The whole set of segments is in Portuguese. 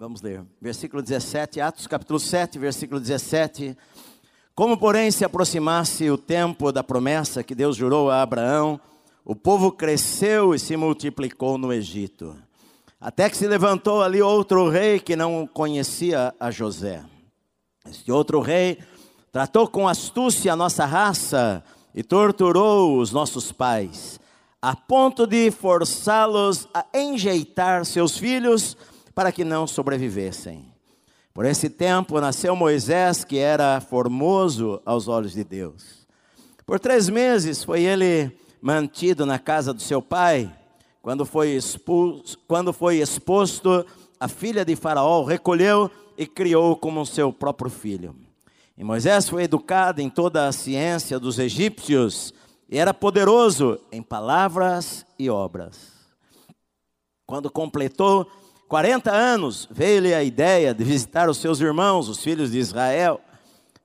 Vamos ler. Versículo 17, Atos capítulo 7, versículo 17. Como, porém, se aproximasse o tempo da promessa que Deus jurou a Abraão, o povo cresceu e se multiplicou no Egito. Até que se levantou ali outro rei que não conhecia a José. Este outro rei tratou com astúcia a nossa raça e torturou os nossos pais, a ponto de forçá-los a enjeitar seus filhos para que não sobrevivessem. Por esse tempo nasceu Moisés, que era formoso aos olhos de Deus. Por três meses foi ele mantido na casa do seu pai. Quando foi, expulso, quando foi exposto, a filha de Faraó recolheu e criou como seu próprio filho. E Moisés foi educado em toda a ciência dos egípcios e era poderoso em palavras e obras. Quando completou 40 anos, veio-lhe a ideia de visitar os seus irmãos, os filhos de Israel.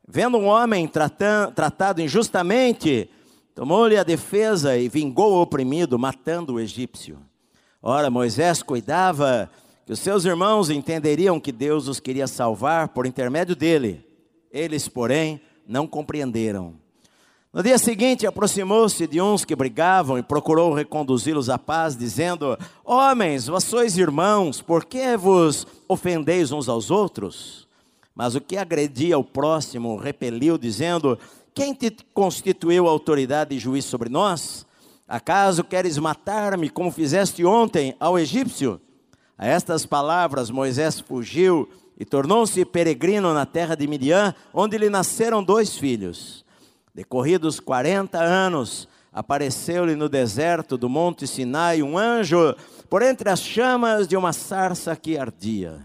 Vendo um homem tratado injustamente, tomou-lhe a defesa e vingou o oprimido, matando o egípcio. Ora, Moisés cuidava que os seus irmãos entenderiam que Deus os queria salvar por intermédio dele. Eles, porém, não compreenderam. No dia seguinte, aproximou-se de uns que brigavam e procurou reconduzi-los à paz, dizendo: Homens, vós sois irmãos, por que vos ofendeis uns aos outros? Mas o que agredia o próximo repeliu, dizendo: Quem te constituiu autoridade e juiz sobre nós? Acaso queres matar-me como fizeste ontem ao egípcio? A estas palavras Moisés fugiu e tornou-se peregrino na terra de Midian, onde lhe nasceram dois filhos. Decorridos 40 anos, apareceu-lhe no deserto do monte Sinai um anjo por entre as chamas de uma sarça que ardia.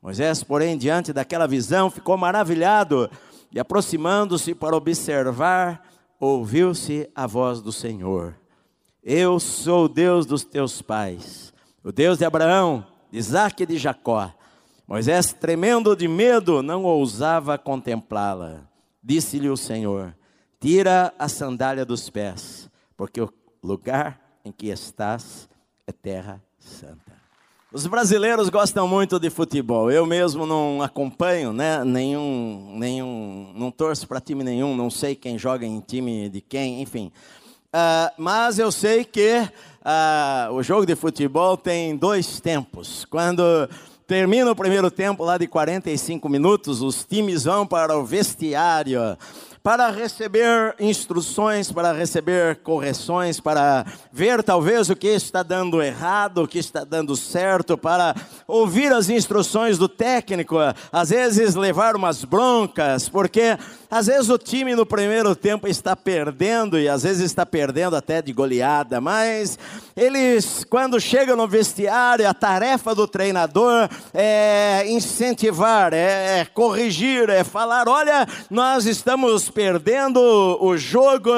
Moisés, porém, diante daquela visão, ficou maravilhado e, aproximando-se para observar, ouviu-se a voz do Senhor: Eu sou o Deus dos teus pais, o Deus de Abraão, de Isaac e de Jacó. Moisés, tremendo de medo, não ousava contemplá-la. Disse-lhe o Senhor: Tira a sandália dos pés, porque o lugar em que estás é terra santa. Os brasileiros gostam muito de futebol. Eu mesmo não acompanho, né? Nenhum, nenhum, não torço para time nenhum. Não sei quem joga em time de quem, enfim. Uh, mas eu sei que uh, o jogo de futebol tem dois tempos. Quando termina o primeiro tempo lá de 45 minutos, os times vão para o vestiário para receber instruções, para receber correções, para ver talvez o que está dando errado, o que está dando certo, para ouvir as instruções do técnico, às vezes levar umas broncas, porque às vezes o time no primeiro tempo está perdendo e às vezes está perdendo até de goleada, mas eles, quando chegam no vestiário, a tarefa do treinador é incentivar, é corrigir, é falar: olha, nós estamos perdendo o jogo,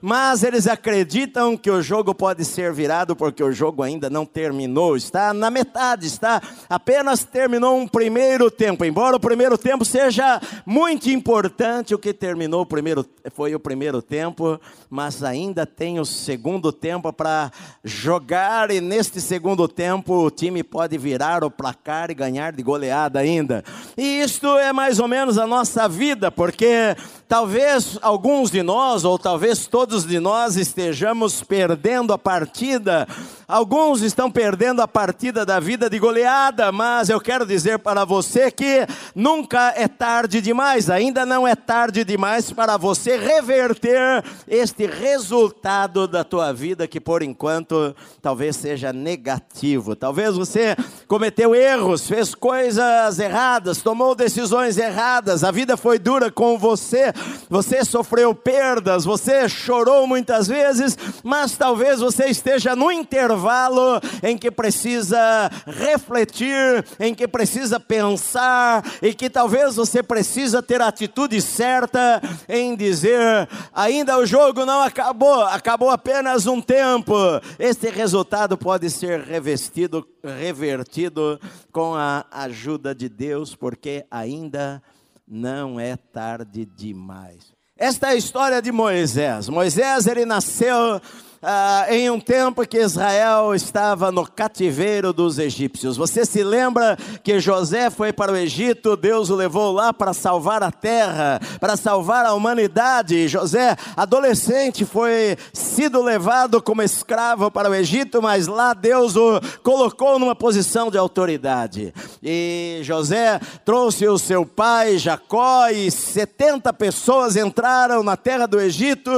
mas eles acreditam que o jogo pode ser virado porque o jogo ainda não terminou, está na metade, está apenas terminou um primeiro tempo, embora o primeiro tempo seja muito importante o que terminou o primeiro, foi o primeiro tempo, mas ainda tem o segundo tempo para jogar, e neste segundo tempo o time pode virar o placar e ganhar de goleada ainda. E isto é mais ou menos a nossa vida, porque talvez alguns de nós, ou talvez todos de nós, estejamos perdendo a partida. Alguns estão perdendo a partida da vida de goleada, mas eu quero dizer para você que nunca é tarde demais, ainda não é tarde demais para você reverter este resultado da tua vida que por enquanto talvez seja negativo. Talvez você cometeu erros, fez coisas erradas, tomou decisões erradas, a vida foi dura com você, você sofreu perdas, você chorou muitas vezes, mas talvez você esteja no intervalo em que precisa refletir, em que precisa pensar e que talvez você precisa ter a atitude certa em dizer: ainda o jogo não acabou, acabou apenas um tempo. Este resultado pode ser revestido, revertido com a ajuda de Deus, porque ainda não é tarde demais. esta é a história de Moisés. Moisés, ele nasceu ah, em um tempo que Israel estava no cativeiro dos egípcios. Você se lembra que José foi para o Egito, Deus o levou lá para salvar a terra, para salvar a humanidade. José, adolescente, foi sido levado como escravo para o Egito, mas lá Deus o colocou numa posição de autoridade. E José trouxe o seu pai Jacó e 70 pessoas entraram na terra do Egito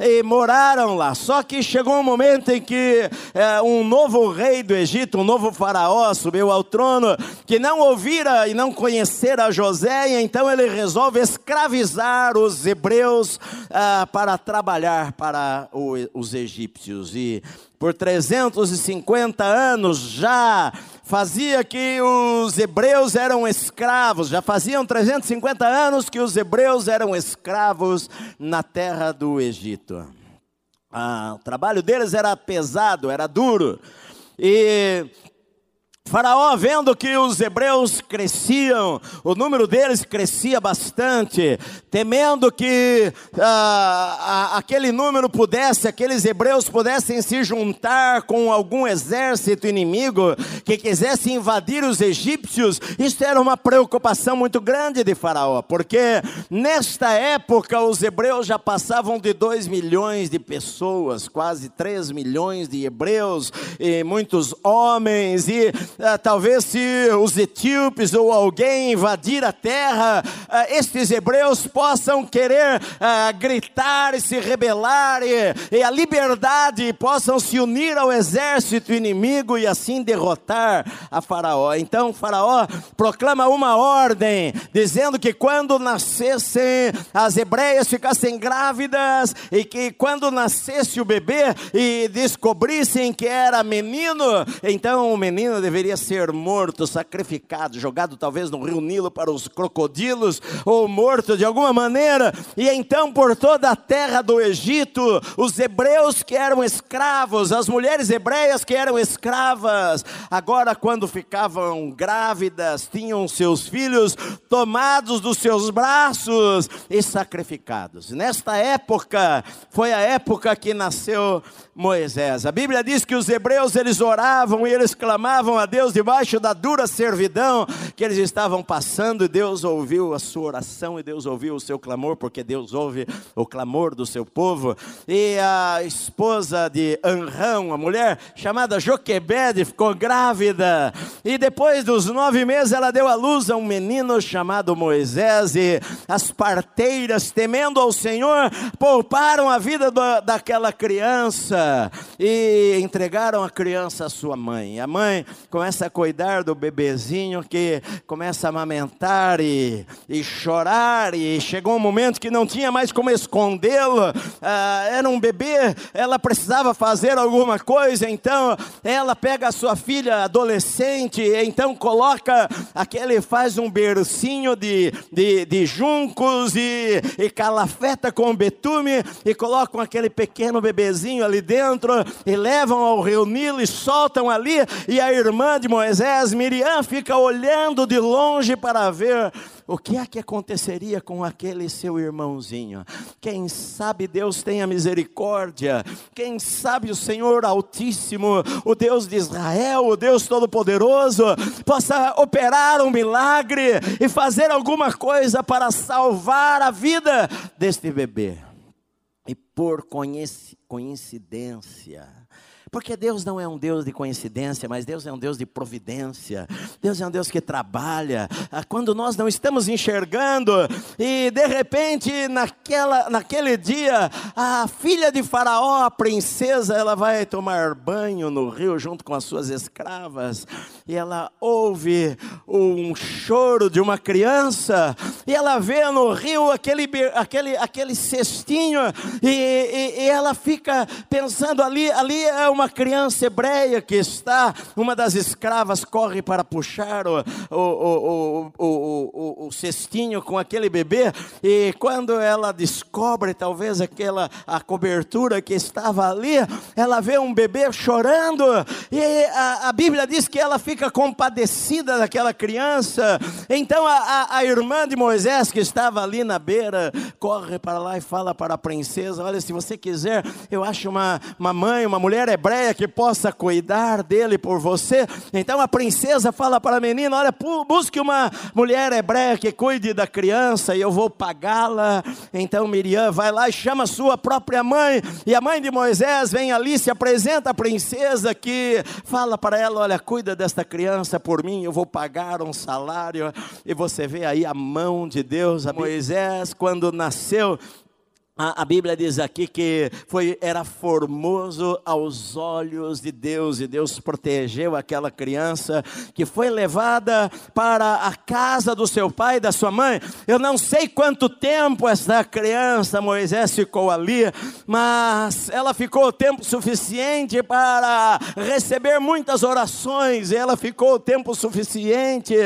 e moraram lá. Só que chegou um momento em que é, um novo rei do Egito, um novo faraó, subiu ao trono, que não ouvira e não conhecera José, e então ele resolve escravizar os hebreus ah, para trabalhar para o, os egípcios. E por 350 anos já fazia que os hebreus eram escravos, já faziam 350 anos que os hebreus eram escravos na terra do Egito. Ah, o trabalho deles era pesado, era duro. E Faraó, vendo que os hebreus cresciam, o número deles crescia bastante, temendo que ah, aquele número pudesse, aqueles hebreus pudessem se juntar com algum exército inimigo que quisesse invadir os egípcios, isso era uma preocupação muito grande de Faraó, porque nesta época os hebreus já passavam de 2 milhões de pessoas, quase 3 milhões de hebreus, e muitos homens, e ah, talvez se os etíopes ou alguém invadir a terra, ah, estes hebreus possam querer ah, gritar e se rebelar, e, e a liberdade possam se unir ao exército inimigo e assim derrotar a Faraó. Então, Faraó proclama uma ordem, dizendo que quando nascessem as hebreias ficassem grávidas, e que quando nascesse o bebê e descobrissem que era menino, então o menino deveria deveria ser morto, sacrificado, jogado talvez no rio Nilo para os crocodilos, ou morto de alguma maneira, e então por toda a terra do Egito, os hebreus que eram escravos, as mulheres hebreias que eram escravas, agora quando ficavam grávidas, tinham seus filhos tomados dos seus braços e sacrificados. Nesta época, foi a época que nasceu Moisés. A Bíblia diz que os hebreus eles oravam e eles clamavam a Deus debaixo da dura servidão que eles estavam passando e Deus ouviu a sua oração e Deus ouviu o seu clamor, porque Deus ouve o clamor do seu povo. E a esposa de Anrão, a mulher chamada Joquebede, ficou grávida e depois dos nove meses ela deu à luz a um menino chamado Moisés e as parteiras, temendo ao Senhor, pouparam a vida do, daquela criança e entregaram a criança à sua mãe. A mãe começa a cuidar do bebezinho que começa a amamentar e, e chorar, e chegou um momento que não tinha mais como escondê-lo. Ah, era um bebê, ela precisava fazer alguma coisa, então ela pega a sua filha adolescente, então coloca aquele, faz um bercinho de, de, de juncos e, e calafeta com betume e colocam aquele pequeno bebezinho ali dentro e levam ao rio Nilo e soltam ali, e a irmã de Moisés, Miriam, fica olhando de longe para ver o que é que aconteceria com aquele seu irmãozinho. Quem sabe Deus tenha misericórdia, quem sabe o Senhor Altíssimo, o Deus de Israel, o Deus Todo-Poderoso, possa operar um milagre e fazer alguma coisa para salvar a vida deste bebê. E por coincidência, porque Deus não é um Deus de coincidência, mas Deus é um Deus de providência. Deus é um Deus que trabalha. Ah, quando nós não estamos enxergando, e de repente, naquela, naquele dia, a filha de Faraó, a princesa, ela vai tomar banho no rio junto com as suas escravas, e ela ouve um choro de uma criança, e ela vê no rio aquele, aquele, aquele cestinho, e, e, e ela fica pensando ali, ali é uma criança hebreia que está, uma das escravas corre para puxar o, o, o, o cestinho com aquele bebê, e quando ela descobre talvez aquela a cobertura que estava ali, ela vê um bebê chorando, e a, a Bíblia diz que ela fica compadecida daquela criança. Então a, a, a irmã de Moisés, que estava ali na beira, corre para lá e fala para a princesa: Olha, se você quiser, eu acho uma, uma mãe, uma mulher hebreia que possa cuidar dele por você. Então a princesa fala para a menina: Olha, busque uma mulher hebreia que cuide da criança e eu vou pagá-la. Então Miriam vai lá e chama sua própria mãe, e a mãe de Moisés vem ali, se apresenta à princesa que fala para ela: Olha, cuida desta criança por mim, eu vou pagar um salário. E você vê aí a mão de Deus, a Moisés, quando nasceu, a, Bíblia diz aqui que foi, era formoso aos olhos de Deus, e Deus protegeu aquela criança que foi levada para a casa do seu pai e da sua mãe. Eu não sei quanto tempo essa criança, Moisés, ficou ali, mas ela ficou tempo suficiente para receber muitas orações, e ela ficou tempo suficiente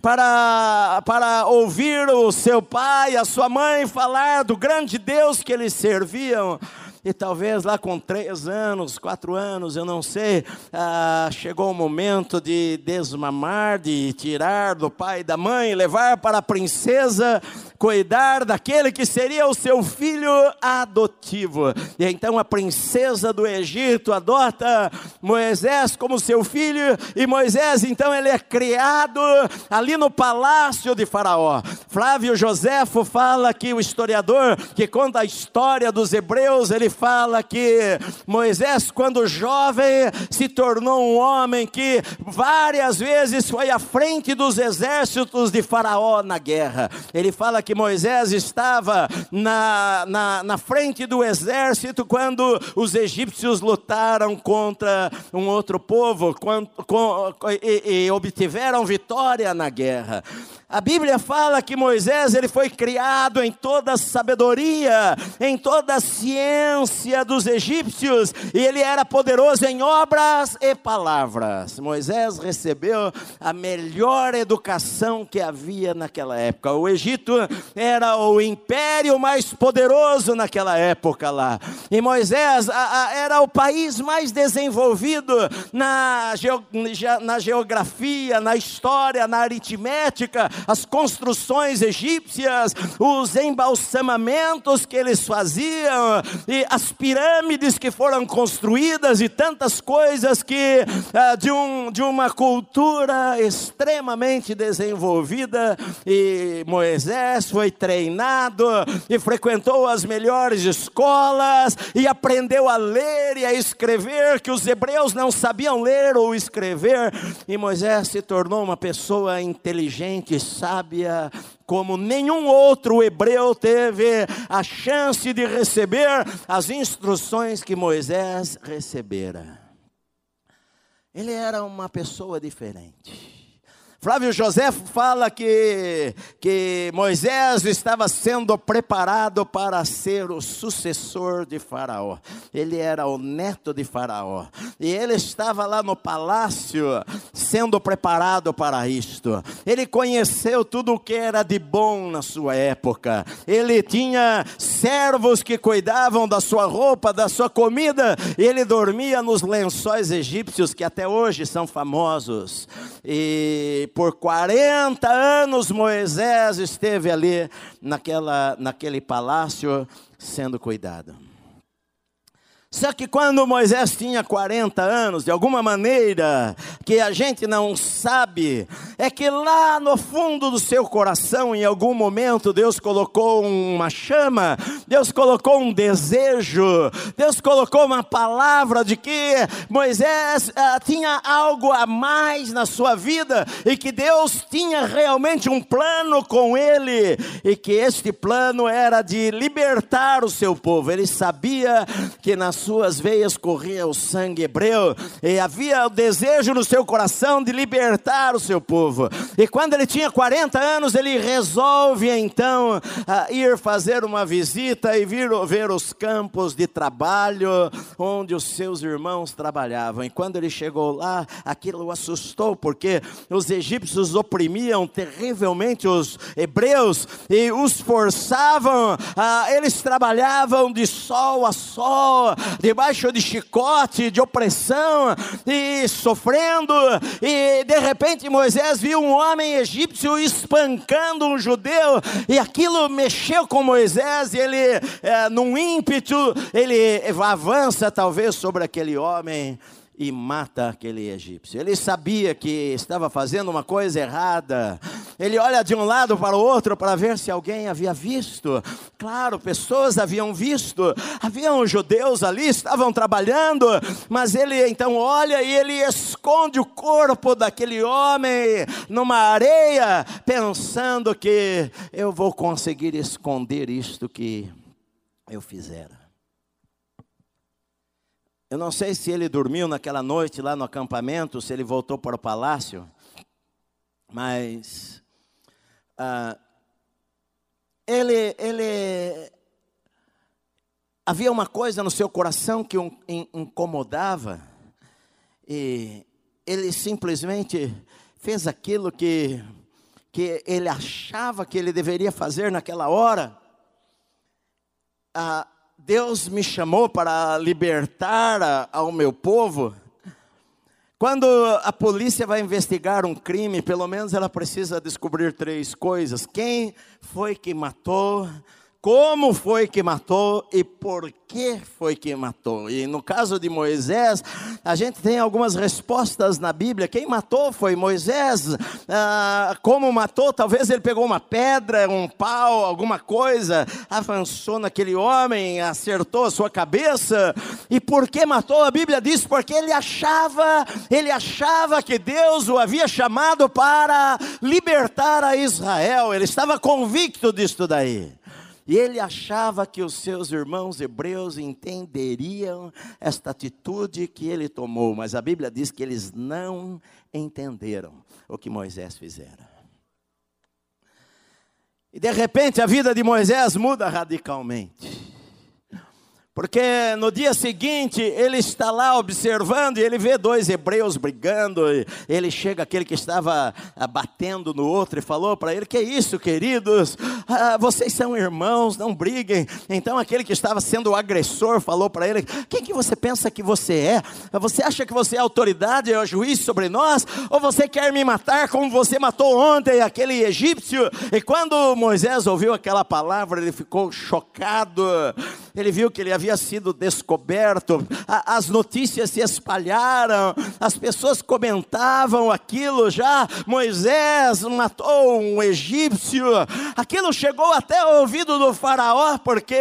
para, para ouvir o seu pai, a sua mãe falar do grande Deus Deus que eles serviam. E talvez lá com três anos, quatro anos, eu não sei, ah, chegou o momento de desmamar, de tirar do pai e da mãe, levar para a princesa cuidar daquele que seria o seu filho adotivo. E então a princesa do Egito adota Moisés como seu filho, e Moisés então ele é criado ali no palácio de Faraó. Flávio Joséfo fala que o historiador que conta a história dos hebreus, ele fala que Moisés, quando jovem, se tornou um homem que várias vezes foi à frente dos exércitos de Faraó na guerra. Ele fala que Moisés estava na, na, na frente do exército quando os egípcios lutaram contra um outro povo quando, com, e, e obtiveram vitória na guerra. A Bíblia fala que Moisés ele foi criado em toda a sabedoria, em toda a ciência dos egípcios, e ele era poderoso em obras e palavras. Moisés recebeu a melhor educação que havia naquela época. O Egito era o império mais poderoso naquela época lá. E Moisés a, a, era o país mais desenvolvido na, na geografia, na história, na aritmética, as construções egípcias, os embalsamamentos que eles faziam, e as pirâmides que foram construídas e tantas coisas que ah, de, um, de uma cultura extremamente desenvolvida. E Moisés foi treinado e frequentou as melhores escolas e aprendeu a ler e a escrever, que os hebreus não sabiam ler ou escrever. E Moisés se tornou uma pessoa inteligente, sábia, como nenhum outro hebreu teve a chance de receber as instruções que Moisés recebera. Ele era uma pessoa diferente. Flávio José fala que, que Moisés estava sendo preparado para ser o sucessor de Faraó. Ele era o neto de Faraó. E ele estava lá no palácio sendo preparado para isto. Ele conheceu tudo o que era de bom na sua época. Ele tinha servos que cuidavam da sua roupa, da sua comida. Ele dormia nos lençóis egípcios que até hoje são famosos. E por 40 anos Moisés esteve ali naquela, naquele palácio sendo cuidado. Só que quando Moisés tinha 40 anos, de alguma maneira, que a gente não sabe, é que lá no fundo do seu coração, em algum momento, Deus colocou uma chama, Deus colocou um desejo, Deus colocou uma palavra de que Moisés ah, tinha algo a mais na sua vida e que Deus tinha realmente um plano com ele e que este plano era de libertar o seu povo. Ele sabia que na suas veias corria o sangue hebreu, e havia o desejo no seu coração de libertar o seu povo. E quando ele tinha 40 anos, ele resolve então ir fazer uma visita e vir ver os campos de trabalho onde os seus irmãos trabalhavam. E quando ele chegou lá, aquilo o assustou, porque os egípcios oprimiam terrivelmente os hebreus e os forçavam, eles trabalhavam de sol a sol, debaixo de chicote, de opressão e sofrendo. E de repente Moisés viu um homem egípcio espancando um judeu, e aquilo mexeu com Moisés, e ele, é, num ímpeto, ele avança talvez sobre aquele homem e mata aquele egípcio. Ele sabia que estava fazendo uma coisa errada. Ele olha de um lado para o outro para ver se alguém havia visto. Claro, pessoas haviam visto. Haviam judeus ali, estavam trabalhando, mas ele então olha e ele esconde o corpo daquele homem numa areia, pensando que eu vou conseguir esconder isto que eu fizera. Eu não sei se ele dormiu naquela noite lá no acampamento, se ele voltou para o palácio, mas ah, ele, ele havia uma coisa no seu coração que o incomodava e ele simplesmente fez aquilo que que ele achava que ele deveria fazer naquela hora. Ah, Deus me chamou para libertar ao meu povo. Quando a polícia vai investigar um crime, pelo menos ela precisa descobrir três coisas: quem foi que matou, como foi que matou e por que foi que matou. E no caso de Moisés, a gente tem algumas respostas na Bíblia. Quem matou foi Moisés. Ah, como matou? Talvez ele pegou uma pedra, um pau, alguma coisa, avançou naquele homem, acertou a sua cabeça. E por que matou? A Bíblia diz porque ele achava, ele achava que Deus o havia chamado para libertar a Israel. Ele estava convicto disto daí. Ele achava que os seus irmãos hebreus entenderiam esta atitude que ele tomou, mas a Bíblia diz que eles não entenderam o que Moisés fizera. E de repente a vida de Moisés muda radicalmente. Porque no dia seguinte ele está lá observando e ele vê dois hebreus brigando. ele chega aquele que estava ah, batendo no outro e falou para ele: Que é isso, queridos? Ah, vocês são irmãos, não briguem. Então aquele que estava sendo o agressor falou para ele: Quem que você pensa que você é? Você acha que você é autoridade, é juiz sobre nós? Ou você quer me matar como você matou ontem aquele egípcio? E quando Moisés ouviu aquela palavra, ele ficou chocado. Ele viu que ele havia sido descoberto, as notícias se espalharam, as pessoas comentavam aquilo já. Moisés matou um egípcio, aquilo chegou até o ouvido do Faraó, porque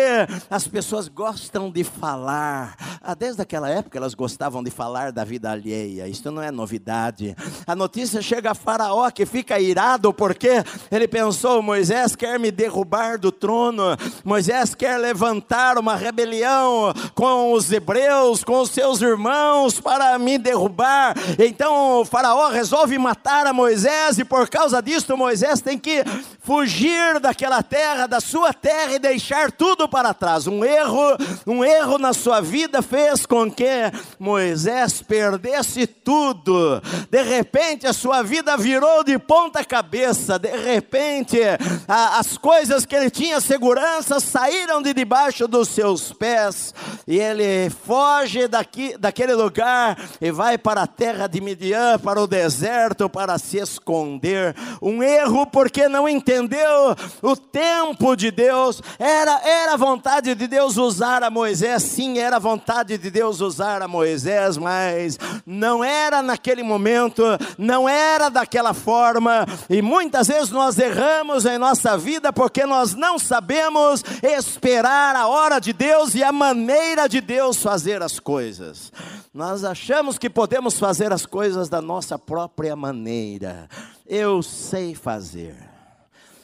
as pessoas gostam de falar, ah, desde aquela época elas gostavam de falar da vida alheia, isso não é novidade. A notícia chega a Faraó que fica irado porque ele pensou: Moisés quer me derrubar do trono, Moisés quer levantar uma rebelião com os hebreus, com os seus irmãos, para me derrubar. Então o Faraó resolve matar a Moisés, e por causa disso, Moisés tem que fugir daquela terra, da sua terra, e deixar tudo para trás. Um erro, um erro na sua vida fez com que Moisés perdesse tudo. De repente, a sua vida virou de ponta cabeça. De repente, a, as coisas que ele tinha segurança saíram de debaixo dos seus pés e ele foge daqui, daquele lugar e vai para a terra de Midian, para o deserto, para se esconder. Um erro porque não entendeu o tempo de Deus. Era, era vontade de Deus usar a Moisés, sim, era vontade de Deus usar a Moisés, mas não era naquele momento, não era daquela forma. E muitas vezes nós erramos em nossa vida porque nós não sabemos esperar a hora de Deus e a maneira de Deus fazer as coisas. Nós achamos que podemos fazer as coisas da nossa própria maneira. Eu sei fazer.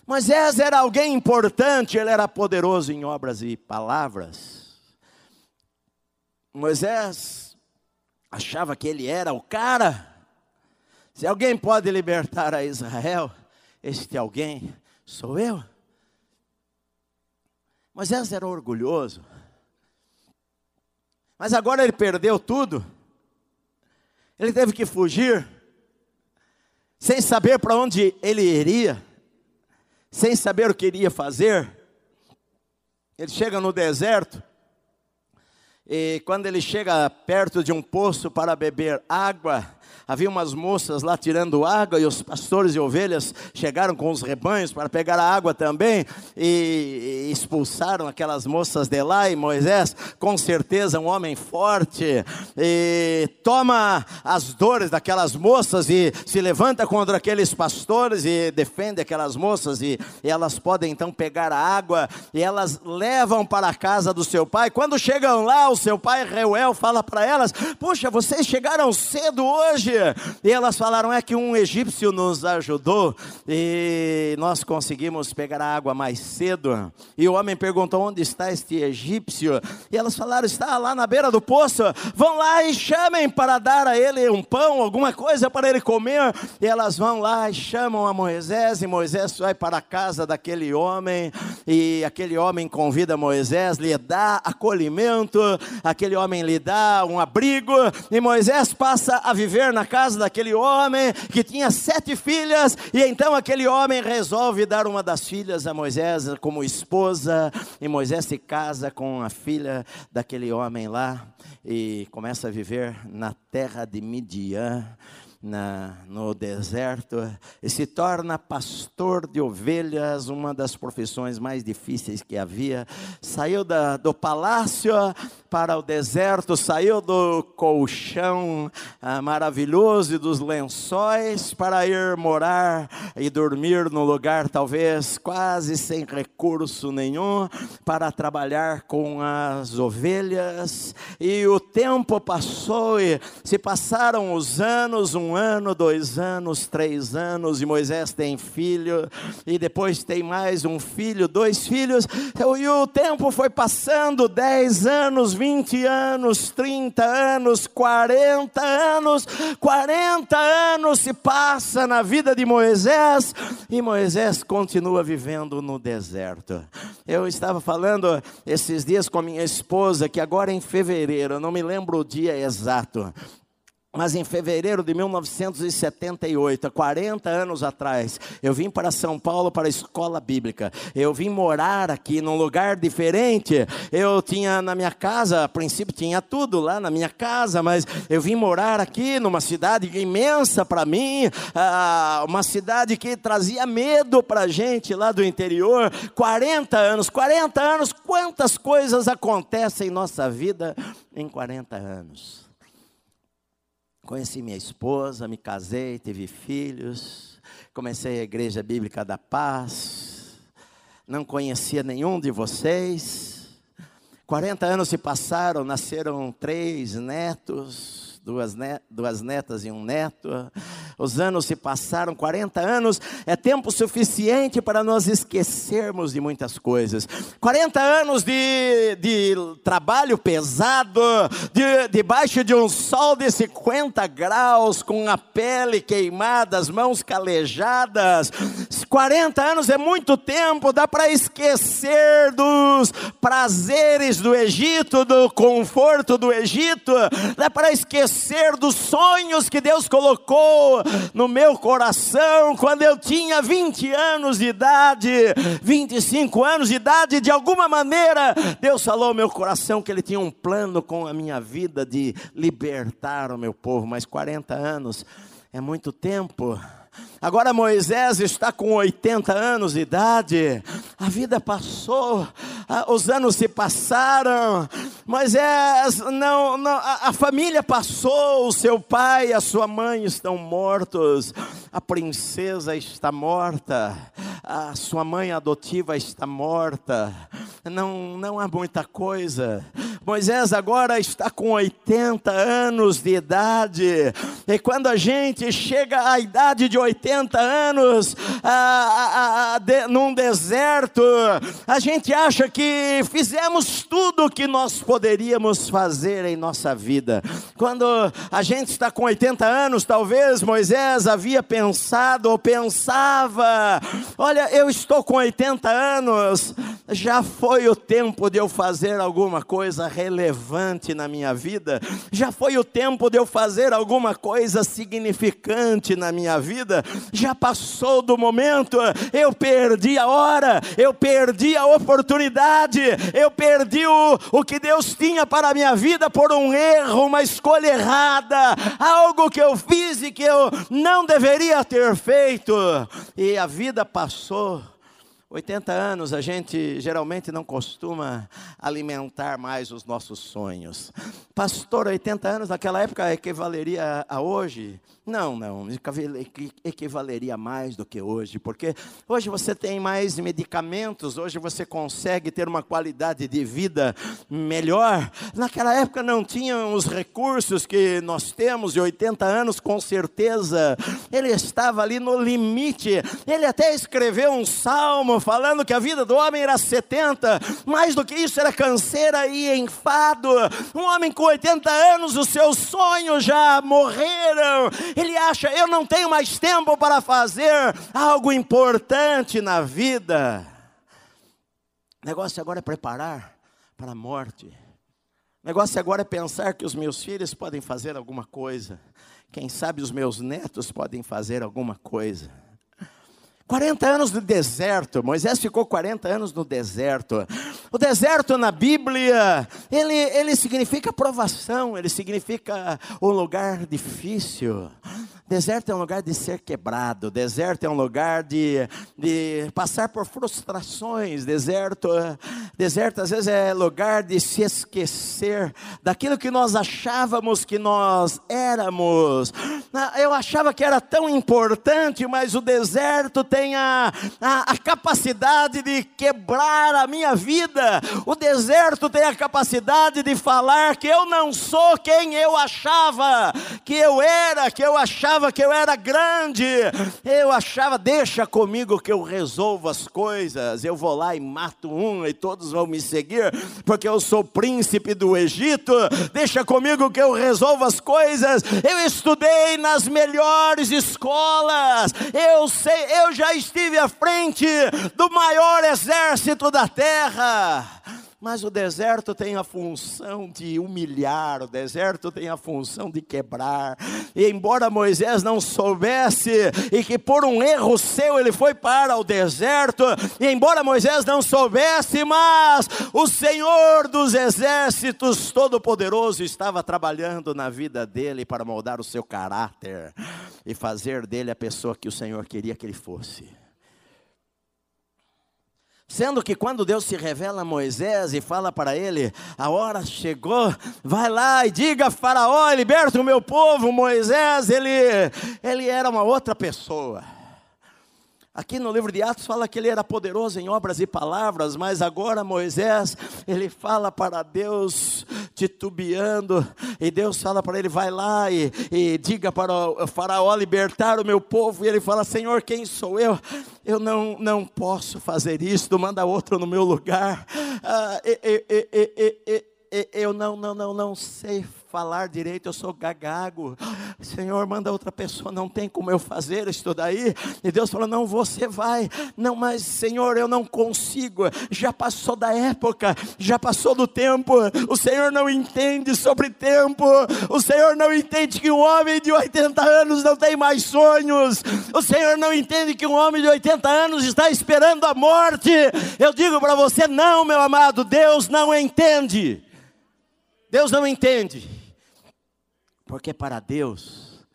Moisés era alguém importante, ele era poderoso em obras e palavras. Moisés achava que ele era o cara. Se alguém pode libertar a Israel, este alguém sou eu. Moisés era orgulhoso. Mas agora ele perdeu tudo. Ele teve que fugir, sem saber para onde ele iria, sem saber o que iria fazer. Ele chega no deserto, e quando ele chega perto de um poço para beber água, havia umas moças lá tirando água e os pastores e ovelhas chegaram com os rebanhos para pegar a água também e, expulsaram aquelas moças de lá. E Moisés, com certeza, um homem forte, e toma as dores daquelas moças e se levanta contra aqueles pastores e defende aquelas moças. E, e elas podem então pegar a água e elas levam para a casa do seu pai. Quando chegam lá, o seu pai Reuel fala para elas: Puxa, vocês chegaram cedo hoje e elas falaram: é que um egípcio nos ajudou e nós conseguimos pegar a água mais cedo. E o homem perguntou: onde está este egípcio? E elas falaram: está lá na beira do poço. Vão lá e chamem para dar a ele um pão, alguma coisa para ele comer. E elas vão lá e chamam a Moisés. E Moisés vai para a casa daquele homem. E aquele homem convida Moisés, lhe dá acolhimento. Aquele homem lhe dá um abrigo. E Moisés passa a viver na casa daquele homem que tinha sete filhas, e então aquele homem resolve dar uma das filhas a Moisés como esposa, e Moisés se casa com a filha daquele homem lá e começa a viver na terra de Midian na, no deserto e se torna pastor de ovelhas, uma das profissões mais difíceis que havia. Saiu da, do palácio para o deserto, saiu do colchão ah, maravilhoso e dos lençóis para ir morar e dormir no lugar talvez quase sem recurso nenhum para trabalhar com as ovelhas. E o tempo passou e se passaram os anos, um ano, dois anos, três anos, e Moisés tem filho, e depois tem mais um filho, dois filhos, e o tempo foi passando, dez anos, vinte anos, trinta anos, quarenta anos, quarenta anos se passa na vida de Moisés, e Moisés continua vivendo no deserto. Eu estava falando esses dias com a minha esposa, que agora em fevereiro, eu não me lembro o dia exato, mas em fevereiro de 1978, 40 anos atrás, eu vim para São Paulo para a escola bíblica. Eu vim morar aqui num lugar diferente. Eu tinha na minha casa, a princípio tinha tudo lá na minha casa, mas eu vim morar aqui numa cidade imensa para mim, ah, uma cidade que trazia medo para a gente lá do interior. 40 anos, 40 anos, quantas coisas acontecem em nossa vida em 40 anos. Conheci minha esposa, me casei, tive filhos, comecei a Igreja Bíblica da Paz, não conhecia nenhum de vocês. 40 anos se passaram, nasceram três netos, duas, duas netas e um neto. Os anos se passaram, 40 anos é tempo suficiente para nós esquecermos de muitas coisas. 40 anos de, de trabalho pesado, de, debaixo de um sol de 50 graus, com a pele queimada, as mãos calejadas. 40 anos é muito tempo, dá para esquecer dos prazeres do Egito, do conforto do Egito, dá para esquecer esquecer dos sonhos que Deus colocou no meu coração quando eu tinha 20 anos de idade, 25 anos de idade, de alguma maneira, Deus falou ao meu coração que Ele tinha um plano com a minha vida de libertar o meu povo, mas 40 anos é muito tempo. Agora Moisés está com 80 anos de idade, a vida passou, os anos se passaram, Moisés, não, não a, a família passou, o seu pai e a sua mãe estão mortos, a princesa está morta, a sua mãe adotiva está morta, não, não há muita coisa. Moisés agora está com 80 anos de idade, E quando a gente chega à idade de 80 anos, a, a, a, de, num deserto, a gente acha que fizemos tudo o que nós poderíamos fazer em nossa vida. Quando a gente está com 80 anos, talvez Moisés havia pensado ou pensava: olha, eu estou com 80 anos, já foi o tempo de eu fazer alguma coisa relevante na minha vida, já foi o tempo de eu fazer alguma coisa significante na minha vida, já passou do momento, eu perdi a hora, eu perdi a oportunidade, eu perdi o, o que Deus tinha para a minha vida por um erro, uma escolha errada, algo que eu fiz e que eu não deveria ter feito, e a vida passou 80 anos a gente geralmente não costuma alimentar mais os nossos sonhos. Pastor, 80 anos naquela época equivaleria a hoje? Não, não, equivaleria mais do que hoje, porque hoje você tem mais medicamentos, hoje você consegue ter uma qualidade de vida melhor. Naquela época não tinham os recursos que nós temos, e 80 anos com certeza, ele estava ali no limite. Ele até escreveu um salmo falando que a vida do homem era 70, mais do que isso era canseira e enfado. Um homem com 80 anos, os seus sonhos já morreram ele acha, eu não tenho mais tempo para fazer algo importante na vida. O negócio agora é preparar para a morte. O negócio agora é pensar que os meus filhos podem fazer alguma coisa. Quem sabe os meus netos podem fazer alguma coisa. 40 anos no deserto, Moisés ficou 40 anos no deserto. O deserto na Bíblia, ele, ele significa provação, ele significa um lugar difícil. Deserto é um lugar de ser quebrado, deserto é um lugar de, de passar por frustrações, deserto, deserto às vezes é lugar de se esquecer daquilo que nós achávamos que nós éramos. Eu achava que era tão importante, mas o deserto tem a, a, a capacidade de quebrar a minha vida, o deserto tem a capacidade de falar que eu não sou quem eu achava que eu era, que eu achava que eu era grande, eu achava, deixa comigo que eu resolvo as coisas, eu vou lá e mato um e todos vão me seguir, porque eu sou príncipe do Egito, deixa comigo que eu resolvo as coisas. Eu nas melhores escolas, eu sei, eu já estive à frente do maior exército da terra. Mas o deserto tem a função de humilhar, o deserto tem a função de quebrar. E embora Moisés não soubesse, e que por um erro seu ele foi para o deserto, e embora Moisés não soubesse, mas o Senhor dos exércitos todo-poderoso estava trabalhando na vida dele para moldar o seu caráter e fazer dele a pessoa que o Senhor queria que ele fosse. Sendo que quando Deus se revela a Moisés e fala para ele: a hora chegou, vai lá e diga a Faraó, liberta o meu povo. Moisés, ele, ele era uma outra pessoa. Aqui no livro de Atos fala que ele era poderoso em obras e palavras, mas agora Moisés, ele fala para Deus titubeando, e Deus fala para ele: vai lá e, e diga para o Faraó libertar o meu povo, e ele fala: Senhor, quem sou eu? Eu não, não posso fazer isso, manda outro no meu lugar. Ah, e, e, eu não, não, não, não sei falar direito, eu sou gagago. Senhor, manda outra pessoa, não tem como eu fazer isso daí. E Deus falou: Não, você vai. Não, mas Senhor, eu não consigo. Já passou da época, já passou do tempo. O Senhor não entende sobre tempo. O Senhor não entende que um homem de 80 anos não tem mais sonhos. O Senhor não entende que um homem de 80 anos está esperando a morte. Eu digo para você: Não, meu amado, Deus não entende. Deus não entende. Porque para Deus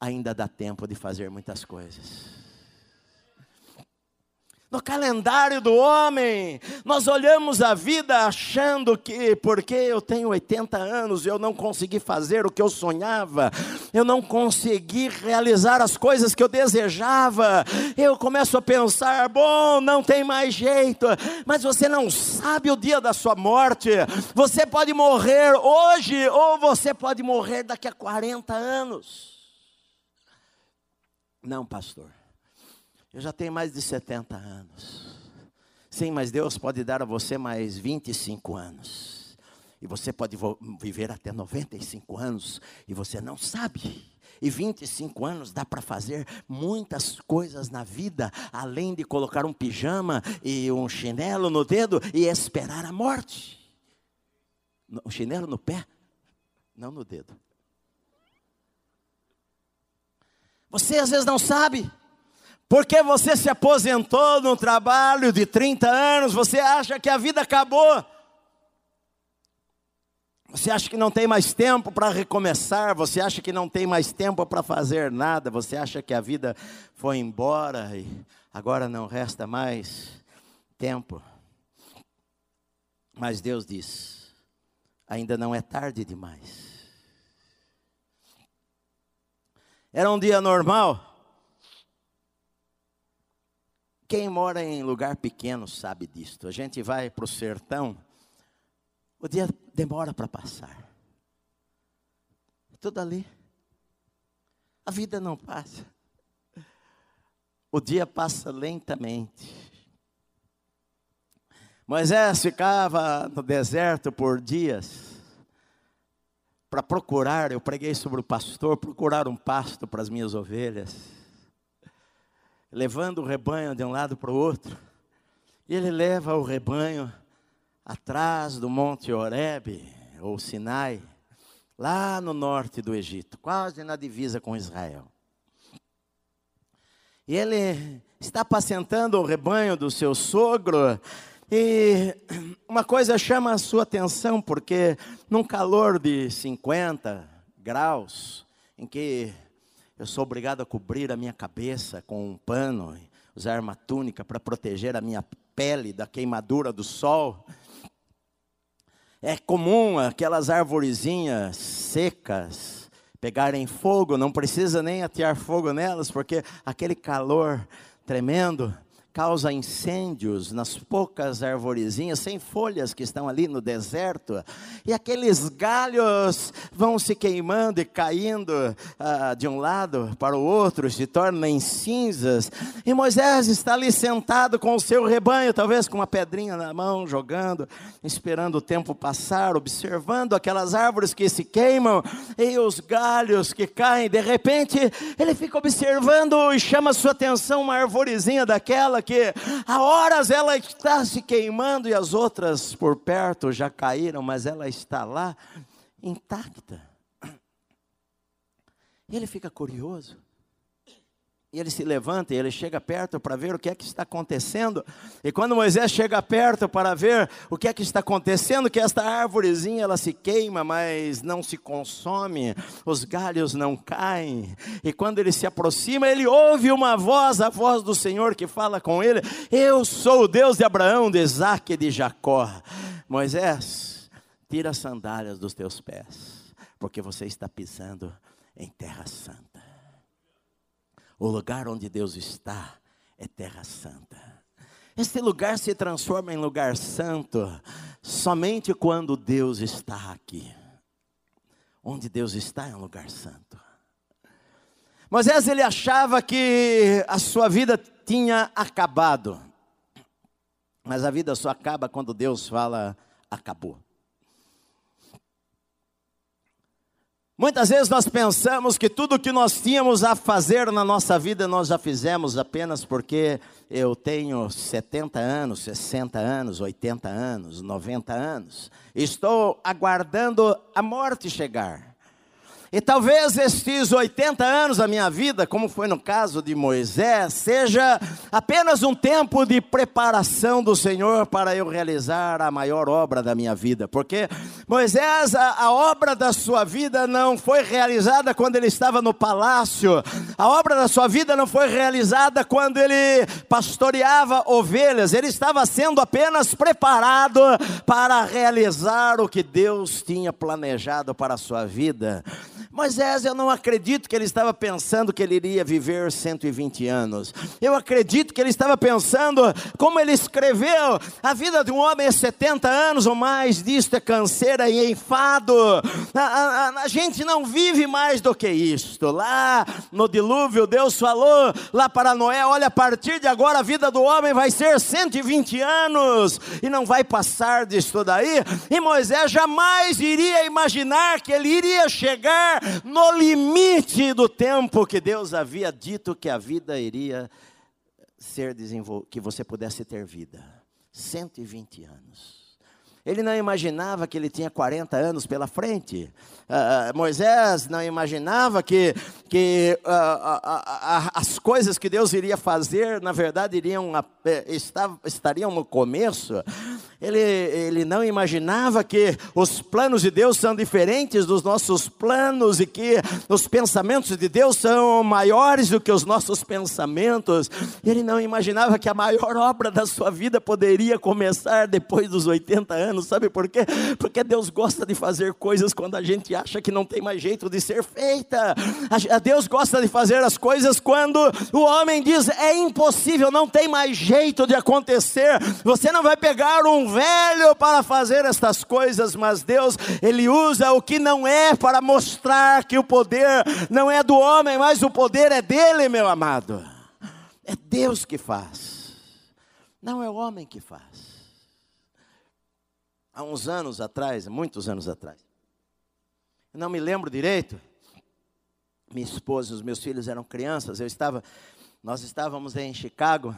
ainda dá tempo de fazer muitas coisas. No calendário do homem, nós olhamos a vida achando que, porque eu tenho 80 anos, eu não consegui fazer o que eu sonhava, eu não consegui realizar as coisas que eu desejava, eu começo a pensar: bom, não tem mais jeito, mas você não sabe o dia da sua morte, você pode morrer hoje, ou você pode morrer daqui a 40 anos. Não, pastor. Eu já tenho mais de 70 anos. Sim, mas Deus pode dar a você mais 25 anos. E você pode viver até 95 anos e você não sabe. E 25 anos dá para fazer muitas coisas na vida, além de colocar um pijama e um chinelo no dedo e esperar a morte. O chinelo no pé, não no dedo. Você às vezes não sabe. Porque você se aposentou no trabalho de 30 anos, você acha que a vida acabou. Você acha que não tem mais tempo para recomeçar, você acha que não tem mais tempo para fazer nada, você acha que a vida foi embora e agora não resta mais tempo. Mas Deus diz: ainda não é tarde demais. Era um dia normal. Quem mora em lugar pequeno sabe disto. A gente vai para o sertão o dia demora para passar. Tudo ali. A vida não passa. O dia passa lentamente. Moisés ficava no deserto por dias para procurar, eu preguei sobre o pastor, procurar um pasto para as minhas ovelhas, levando o rebanho de um lado para o outro. E ele leva o rebanho atrás do Monte Horebe, ou Sinai, lá no norte do Egito, quase na divisa com Israel. E ele está apacentando o rebanho do seu sogro, e uma coisa chama a sua atenção, porque num calor de 50 graus, em que eu sou obrigado a cobrir a minha cabeça com um pano, usar uma túnica para proteger a minha pele da queimadura do sol, é comum aquelas arvorezinhas secas pegarem fogo, não precisa nem atear fogo nelas, porque aquele calor tremendo causa incêndios nas poucas arvorezinhas sem folhas que estão ali no deserto, e aqueles galhos vão se queimando e caindo ah, de um lado para o outro, se tornam em cinzas, e Moisés está ali sentado com o seu rebanho, talvez com uma pedrinha na mão, jogando, esperando o tempo passar, observando aquelas árvores que se queimam e os galhos que caem, de repente ele fica observando e chama sua atenção uma arvorezinha daquela que há horas ela está se queimando e as outras por perto já caíram, mas ela está lá intacta. Ele fica curioso. E ele se levanta e ele chega perto para ver o que é que está acontecendo. E quando Moisés chega perto para ver o que é que está acontecendo, que esta árvorezinha ela se queima, mas não se consome, os galhos não caem. E quando ele se aproxima, ele ouve uma voz, a voz do Senhor que fala com ele: Eu sou o Deus de Abraão, de Isaac e de Jacó. Moisés, tira as sandálias dos teus pés, porque você está pisando em terra santa. O lugar onde Deus está é terra santa. Este lugar se transforma em lugar santo somente quando Deus está aqui. Onde Deus está é um lugar santo. Moisés ele achava que a sua vida tinha acabado. Mas a vida só acaba quando Deus fala acabou. Muitas vezes nós pensamos que tudo que nós tínhamos a fazer na nossa vida nós já fizemos apenas porque eu tenho 70 anos, 60 anos, 80 anos, 90 anos. Estou aguardando a morte chegar. E talvez estes 80 anos da minha vida, como foi no caso de Moisés, seja apenas um tempo de preparação do Senhor para eu realizar a maior obra da minha vida. Porque Moisés, a, a obra da sua vida não foi realizada quando ele estava no palácio, a obra da sua vida não foi realizada quando ele pastoreava ovelhas, ele estava sendo apenas preparado para realizar o que Deus tinha planejado para a sua vida. Moisés, eu não acredito que ele estava pensando que ele iria viver 120 anos. Eu acredito que ele estava pensando, como ele escreveu, a vida de um homem é 70 anos ou mais, disto é e enfado. A, a, a, gente não vive mais do que isto. Lá no dilúvio, Deus falou lá para Noé: olha, a partir de agora a vida do homem vai ser 120 anos e não vai passar disto daí. E Moisés jamais iria imaginar que ele iria chegar no limite do tempo que Deus havia dito que a vida iria ser desenvolvida, que você pudesse ter vida. 120 anos. Ele não imaginava que ele tinha 40 anos pela frente. Uh, Moisés não imaginava que, que uh, uh, as coisas que Deus iria fazer, na verdade, iriam, eh, estariam no começo. Ele, ele não imaginava que os planos de Deus são diferentes dos nossos planos e que os pensamentos de Deus são maiores do que os nossos pensamentos. Ele não imaginava que a maior obra da sua vida poderia começar depois dos 80 anos. Sabe por quê? Porque Deus gosta de fazer coisas quando a gente acha que não tem mais jeito de ser feita. A Deus gosta de fazer as coisas quando o homem diz é impossível, não tem mais jeito de acontecer. Você não vai pegar um velho para fazer estas coisas, mas Deus, Ele usa o que não é para mostrar que o poder não é do homem, mas o poder é dele, meu amado. É Deus que faz, não é o homem que faz. Há uns anos atrás, muitos anos atrás, eu não me lembro direito, minha esposa e os meus filhos eram crianças, eu estava, nós estávamos em Chicago,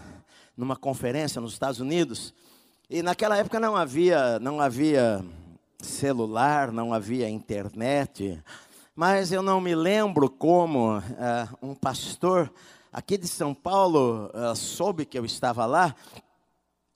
numa conferência nos Estados Unidos, e naquela época não havia, não havia celular, não havia internet, mas eu não me lembro como uh, um pastor aqui de São Paulo uh, soube que eu estava lá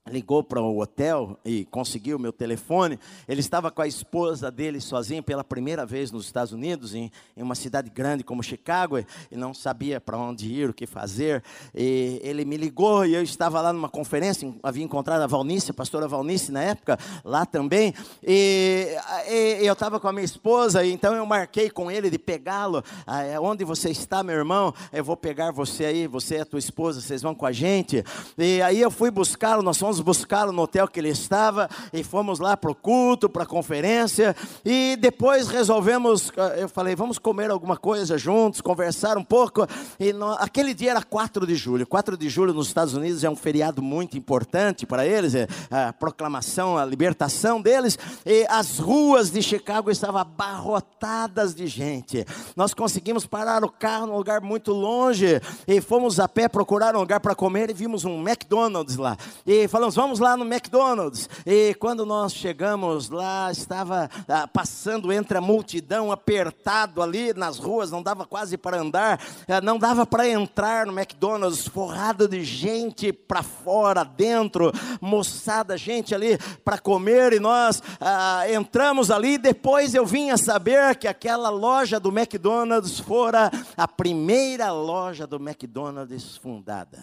ligou para o hotel e conseguiu meu telefone. Ele estava com a esposa dele sozinho pela primeira vez nos Estados Unidos, em, em uma cidade grande como Chicago, e não sabia para onde ir, o que fazer. E ele me ligou e eu estava lá numa conferência, havia encontrado a Valnice, a pastora Valnice na época, lá também. E, e eu estava com a minha esposa, e então eu marquei com ele de pegá-lo. Ah, é, onde você está, meu irmão? Eu vou pegar você aí, você e a tua esposa, vocês vão com a gente. E aí eu fui buscá-lo, nós fomos fomos buscá-lo no hotel que ele estava e fomos lá para o culto, para a conferência. E depois resolvemos, eu falei, vamos comer alguma coisa juntos, conversar um pouco. E no, aquele dia era 4 de julho. 4 de julho nos Estados Unidos é um feriado muito importante para eles, é a proclamação, a libertação deles. E as ruas de Chicago estavam abarrotadas de gente. Nós conseguimos parar o carro num lugar muito longe e fomos a pé procurar um lugar para comer e vimos um McDonald's lá. E falamos, falamos, vamos lá no McDonald's. E quando nós chegamos lá, estava ah, passando entre a multidão, apertado ali nas ruas, não dava quase para andar, ah, não dava para entrar no McDonald's, forrado de gente para fora, dentro, moçada, gente ali para comer, e nós ah, entramos ali. Depois eu vim a saber que aquela loja do McDonald's fora a primeira loja do McDonald's fundada.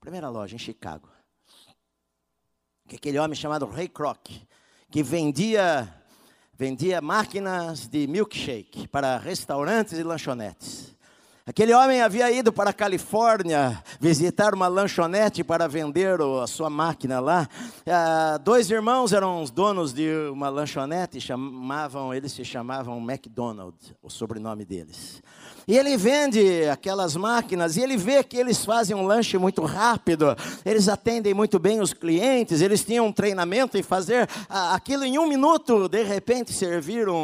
Primeira loja em Chicago que aquele homem chamado Ray Kroc, que vendia vendia máquinas de milkshake para restaurantes e lanchonetes. Aquele homem havia ido para a Califórnia visitar uma lanchonete para vender a sua máquina lá. Ah, dois irmãos eram os donos de uma lanchonete, chamavam, eles se chamavam McDonald's, o sobrenome deles. E ele vende aquelas máquinas e ele vê que eles fazem um lanche muito rápido, eles atendem muito bem os clientes, eles tinham um treinamento em fazer aquilo em um minuto, de repente servir um,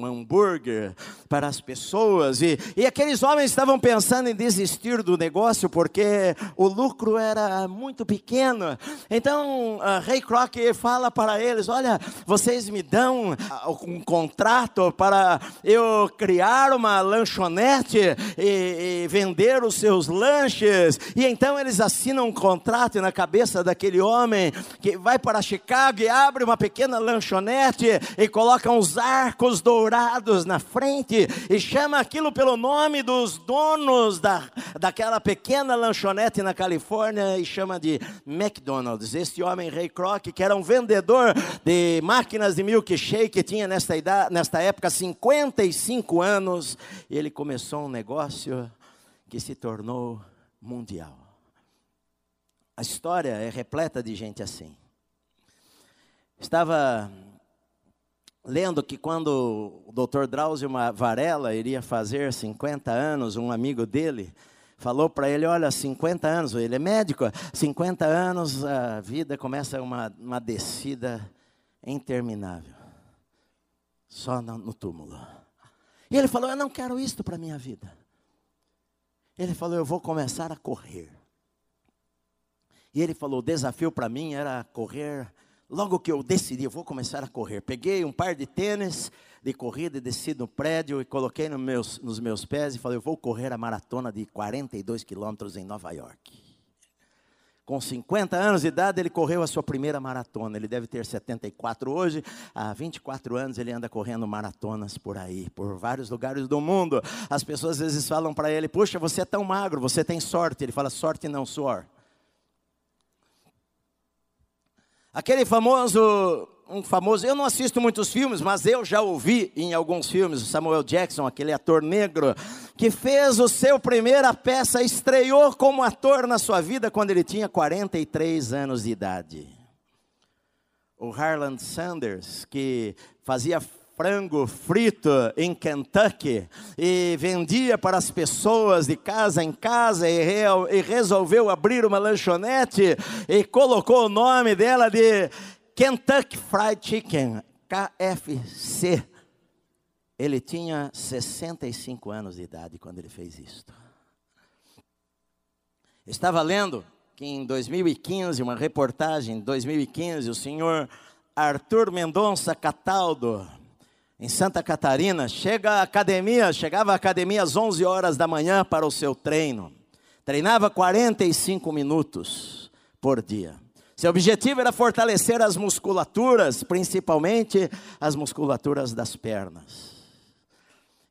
um hambúrguer para as pessoas. E, e aqueles homens estavam pensando em desistir do negócio porque o lucro era muito pequeno. Então, Ray Kroc fala para eles: Olha, vocês me dão um contrato para eu criar uma lanchonete lanchonete e, e vender os seus lanches. E então eles assinam um contrato na cabeça daquele homem que vai para Chicago e abre uma pequena lanchonete e coloca uns arcos dourados na frente e chama aquilo pelo nome dos donos da, daquela pequena lanchonete na Califórnia e chama de McDonald's. Este homem, Ray Kroc, que era um vendedor de máquinas de milkshake, tinha nesta, idade, nesta época 55 anos, ele começou um negócio que se tornou mundial. A história é repleta de gente assim. Estava lendo que quando o Dr. Drauzio Varela iria fazer 50 anos, um amigo dele falou para ele: Olha, 50 anos, ele é médico, 50 anos a vida começa uma, uma descida interminável, só no, no túmulo. E ele falou: Eu não quero isto para a minha vida. Ele falou: Eu vou começar a correr. E ele falou: O desafio para mim era correr Logo que eu decidi, eu vou começar a correr. Peguei um par de tênis de corrida, desci no prédio e coloquei nos meus, nos meus pés e falei: eu vou correr a maratona de 42 quilômetros em Nova York. Com 50 anos de idade, ele correu a sua primeira maratona. Ele deve ter 74 hoje. Há 24 anos ele anda correndo maratonas por aí, por vários lugares do mundo. As pessoas às vezes falam para ele: Puxa, você é tão magro, você tem sorte. Ele fala: Sorte não, suor. Aquele famoso, um famoso, eu não assisto muitos filmes, mas eu já ouvi em alguns filmes, Samuel Jackson, aquele ator negro, que fez o seu primeira peça, estreou como ator na sua vida quando ele tinha 43 anos de idade. O Harland Sanders, que fazia frango frito em Kentucky e vendia para as pessoas de casa em casa e, re, e resolveu abrir uma lanchonete e colocou o nome dela de Kentucky Fried Chicken, KFC. Ele tinha 65 anos de idade quando ele fez isto. Estava lendo que em 2015, uma reportagem, em 2015, o senhor Arthur Mendonça Cataldo, em Santa Catarina, chega à academia, chegava à academia às 11 horas da manhã para o seu treino. Treinava 45 minutos por dia. Seu objetivo era fortalecer as musculaturas, principalmente as musculaturas das pernas.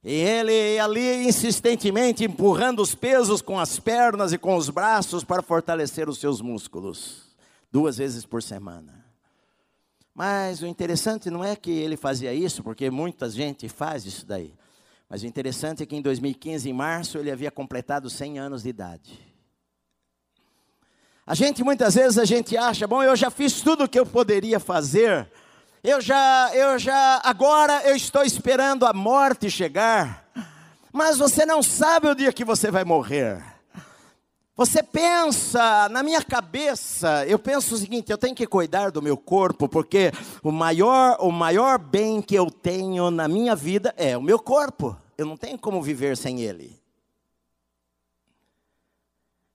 E ele ali insistentemente empurrando os pesos com as pernas e com os braços para fortalecer os seus músculos, duas vezes por semana. Mas o interessante não é que ele fazia isso, porque muita gente faz isso daí. Mas o interessante é que em 2015, em março, ele havia completado 100 anos de idade. A gente muitas vezes a gente acha, bom, eu já fiz tudo o que eu poderia fazer. Eu já, eu já, agora eu estou esperando a morte chegar. Mas você não sabe o dia que você vai morrer. Você pensa, na minha cabeça, eu penso o seguinte: eu tenho que cuidar do meu corpo, porque o maior, o maior bem que eu tenho na minha vida é o meu corpo. Eu não tenho como viver sem ele.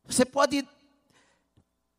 Você pode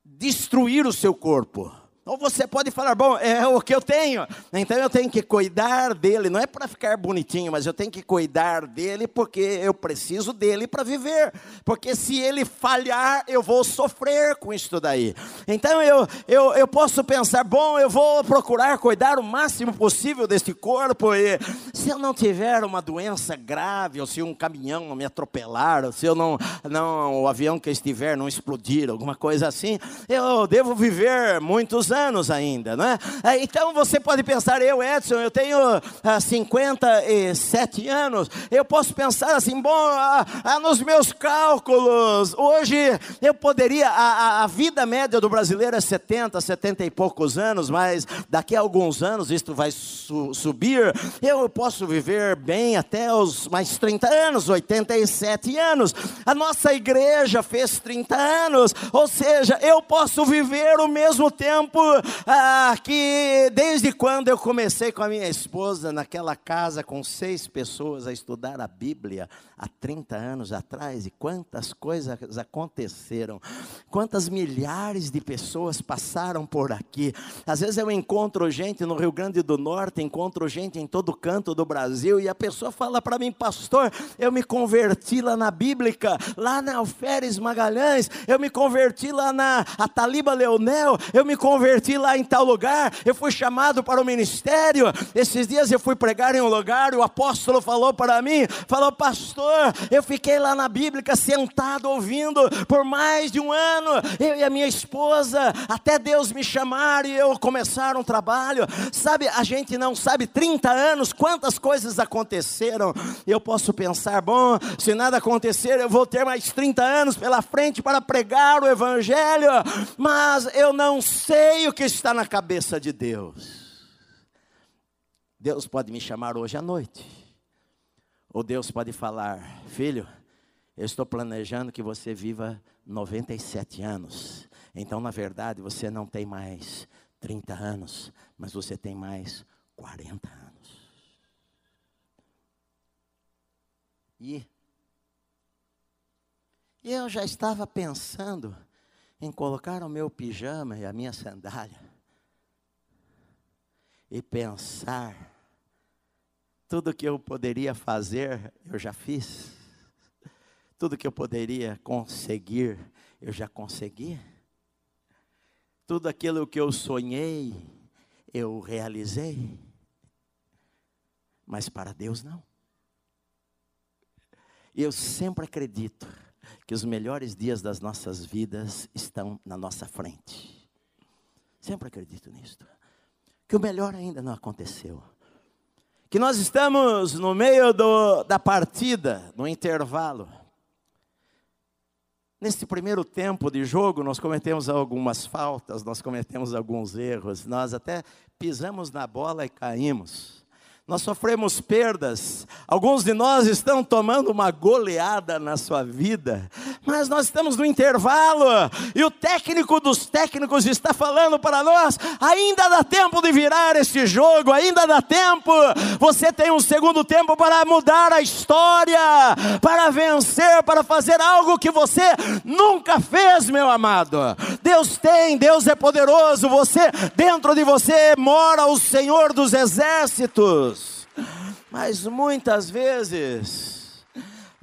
destruir o seu corpo, ou você pode falar, bom, é o que eu tenho, então eu tenho que cuidar dele, não é para ficar bonitinho, mas eu tenho que cuidar dele porque eu preciso dele para viver, porque se ele falhar, eu vou sofrer com isso daí. Então eu, eu, eu posso pensar, bom, eu vou procurar cuidar o máximo possível desse corpo, e se eu não tiver uma doença grave, ou se um caminhão me atropelar, ou se eu não, não o avião que estiver não explodir, alguma coisa assim, eu devo viver muitos anos ainda, não é? é? Então você pode pensar, eu, Edson, eu tenho ah, 57 anos, eu posso pensar assim, bom, ah, ah, nos meus cálculos, hoje eu poderia, a, a, vida média do brasileiro é 70, 70 e poucos anos, mas daqui a alguns anos isto vai su subir, eu posso viver bem até os mais 30 anos, 87 anos. A nossa igreja fez 30 anos, ou seja, eu posso viver o mesmo tempo ah, que desde quando eu comecei com a minha esposa naquela casa com seis pessoas a estudar a Bíblia há 30 anos atrás, e quantas coisas aconteceram, quantas milhares de pessoas passaram por aqui. Às vezes eu encontro gente no Rio Grande do Norte, encontro gente em todo canto do Brasil e a pessoa fala para mim, pastor, eu me converti lá na Bíblica, lá na Alferes Magalhães, eu me converti lá na Ataliba Leonel, eu me converti lá em tal lugar, eu fui chamado para o ministério. Esses dias eu fui pregar em um lugar, o apóstolo falou para mim, falou, pastor, eu fiquei lá na Bíblica sentado ouvindo por mais de um ano, eu e a minha esposa, até Deus me chamar e eu começar um trabalho. Sabe, a gente não sabe 30 anos quantas coisas aconteceram. Eu posso pensar, bom, se nada acontecer, eu vou ter mais 30 anos pela frente para pregar o evangelho, mas eu não sei o que está na cabeça de Deus. Deus pode me chamar hoje à noite. Ou Deus pode falar, filho, eu estou planejando que você viva 97 anos. Então, na verdade, você não tem mais 30 anos, mas você tem mais 40 anos. E, eu já estava pensando em colocar o meu pijama e a minha sandália e pensar tudo que eu poderia fazer, eu já fiz. Tudo que eu poderia conseguir, eu já consegui. Tudo aquilo que eu sonhei, eu realizei. Mas para Deus não. Eu sempre acredito que os melhores dias das nossas vidas estão na nossa frente. Sempre acredito nisso. Que o melhor ainda não aconteceu. Que nós estamos no meio do, da partida, no intervalo. Nesse primeiro tempo de jogo, nós cometemos algumas faltas, nós cometemos alguns erros, nós até pisamos na bola e caímos nós sofremos perdas, alguns de nós estão tomando uma goleada na sua vida, mas nós estamos no intervalo, e o técnico dos técnicos está falando para nós: ainda dá tempo de virar este jogo, ainda dá tempo, você tem um segundo tempo para mudar a história, para vencer, para fazer algo que você nunca fez, meu amado. Deus tem, Deus é poderoso, você, dentro de você mora o Senhor dos exércitos. Mas muitas vezes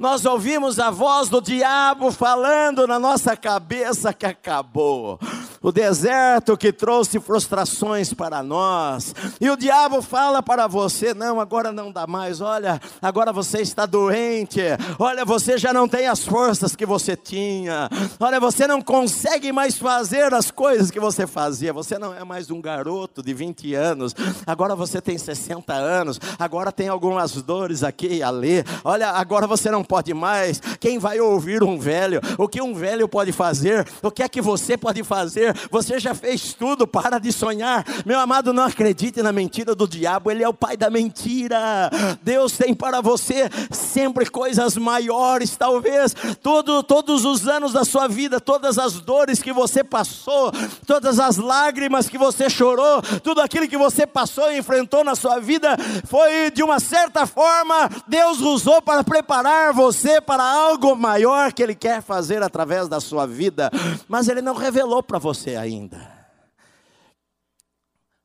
nós ouvimos a voz do diabo falando na nossa cabeça que acabou o deserto que trouxe frustrações para nós. E o diabo fala para você: não, agora não dá mais. Olha, agora você está doente. Olha, você já não tem as forças que você tinha. Olha, você não consegue mais fazer as coisas que você fazia. Você não é mais um garoto de 20 anos. Agora você tem 60 anos. Agora tem algumas dores aqui e ali. Olha, agora você não pode mais. Quem vai ouvir um velho? O que um velho pode fazer? O que é que você pode fazer? você já fez tudo, para de sonhar. Meu amado, não acredite na mentira do diabo, ele é o pai da mentira. Deus tem para você sempre coisas maiores, talvez todo, todos os anos da sua vida, todas as dores que você passou, todas as lágrimas que você chorou, tudo aquilo que você passou e enfrentou na sua vida, foi de uma certa forma, Deus usou para preparar você para algo maior que Ele quer fazer através da sua vida, mas Ele não revelou para você ainda?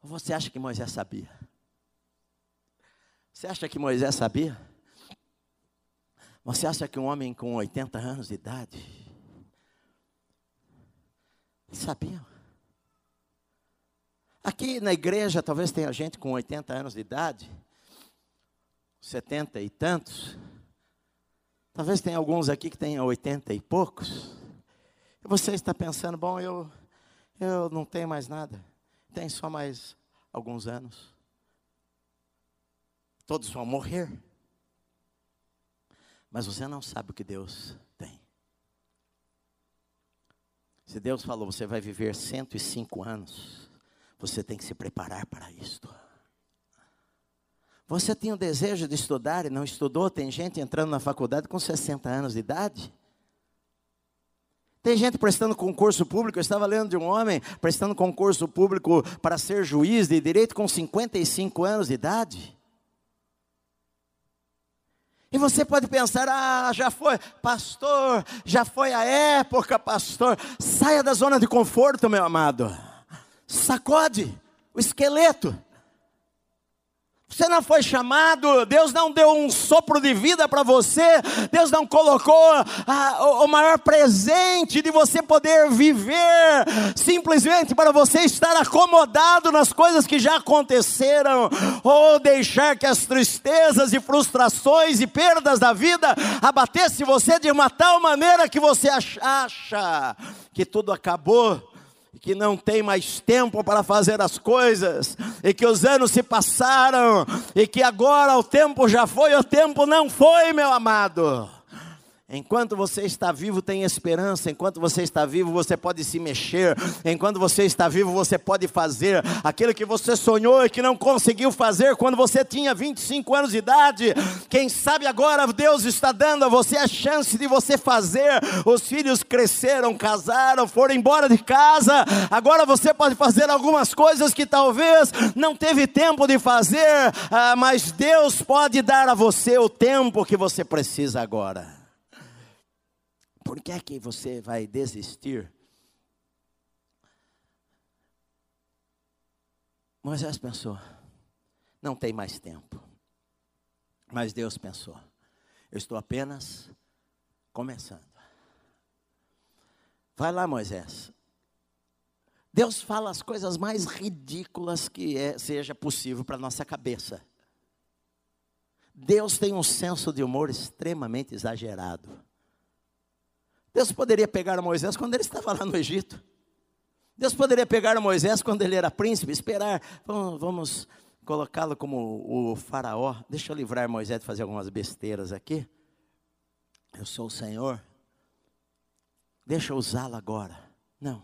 Você acha que Moisés sabia? Você acha que Moisés sabia? Você acha que um homem com 80 anos de idade sabia? Aqui na igreja talvez tenha gente com 80 anos de idade, 70 e tantos. Talvez tenha alguns aqui que tenham 80 e poucos. E você está pensando, bom, eu eu não tenho mais nada. Tem só mais alguns anos. Todos vão morrer. Mas você não sabe o que Deus tem. Se Deus falou, você vai viver 105 anos, você tem que se preparar para isto. Você tem o desejo de estudar e não estudou? Tem gente entrando na faculdade com 60 anos de idade. Tem gente prestando concurso público, eu estava lendo de um homem prestando concurso público para ser juiz de direito com 55 anos de idade. E você pode pensar, ah, já foi, pastor, já foi a época, pastor. Saia da zona de conforto, meu amado. Sacode o esqueleto. Você não foi chamado, Deus não deu um sopro de vida para você, Deus não colocou o, o maior presente de você poder viver, simplesmente para você estar acomodado nas coisas que já aconteceram, ou deixar que as tristezas e frustrações e perdas da vida abatessem você de uma tal maneira que você acha que tudo acabou que não tem mais tempo para fazer as coisas, e que os anos se passaram, e que agora o tempo já foi, o tempo não foi, meu amado. Enquanto você está vivo, tem esperança. Enquanto você está vivo, você pode se mexer. Enquanto você está vivo, você pode fazer aquilo que você sonhou e que não conseguiu fazer quando você tinha 25 anos de idade. Quem sabe agora Deus está dando a você a chance de você fazer. Os filhos cresceram, casaram, foram embora de casa. Agora você pode fazer algumas coisas que talvez não teve tempo de fazer, ah, mas Deus pode dar a você o tempo que você precisa agora. Por que é que você vai desistir? Moisés pensou, não tem mais tempo. Mas Deus pensou, eu estou apenas começando. Vai lá, Moisés. Deus fala as coisas mais ridículas que é, seja possível para nossa cabeça. Deus tem um senso de humor extremamente exagerado. Deus poderia pegar Moisés quando ele estava lá no Egito. Deus poderia pegar Moisés quando ele era príncipe, esperar, vamos, colocá-lo como o faraó. Deixa eu livrar Moisés de fazer algumas besteiras aqui. Eu sou o Senhor. Deixa eu usá-lo agora. Não.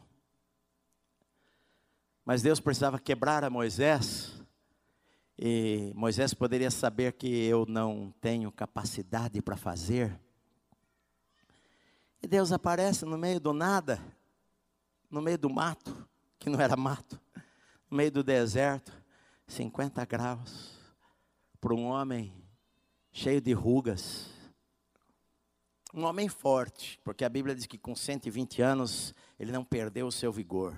Mas Deus precisava quebrar a Moisés. E Moisés poderia saber que eu não tenho capacidade para fazer. E Deus aparece no meio do nada, no meio do mato, que não era mato, no meio do deserto, 50 graus, para um homem cheio de rugas. Um homem forte, porque a Bíblia diz que com 120 anos ele não perdeu o seu vigor.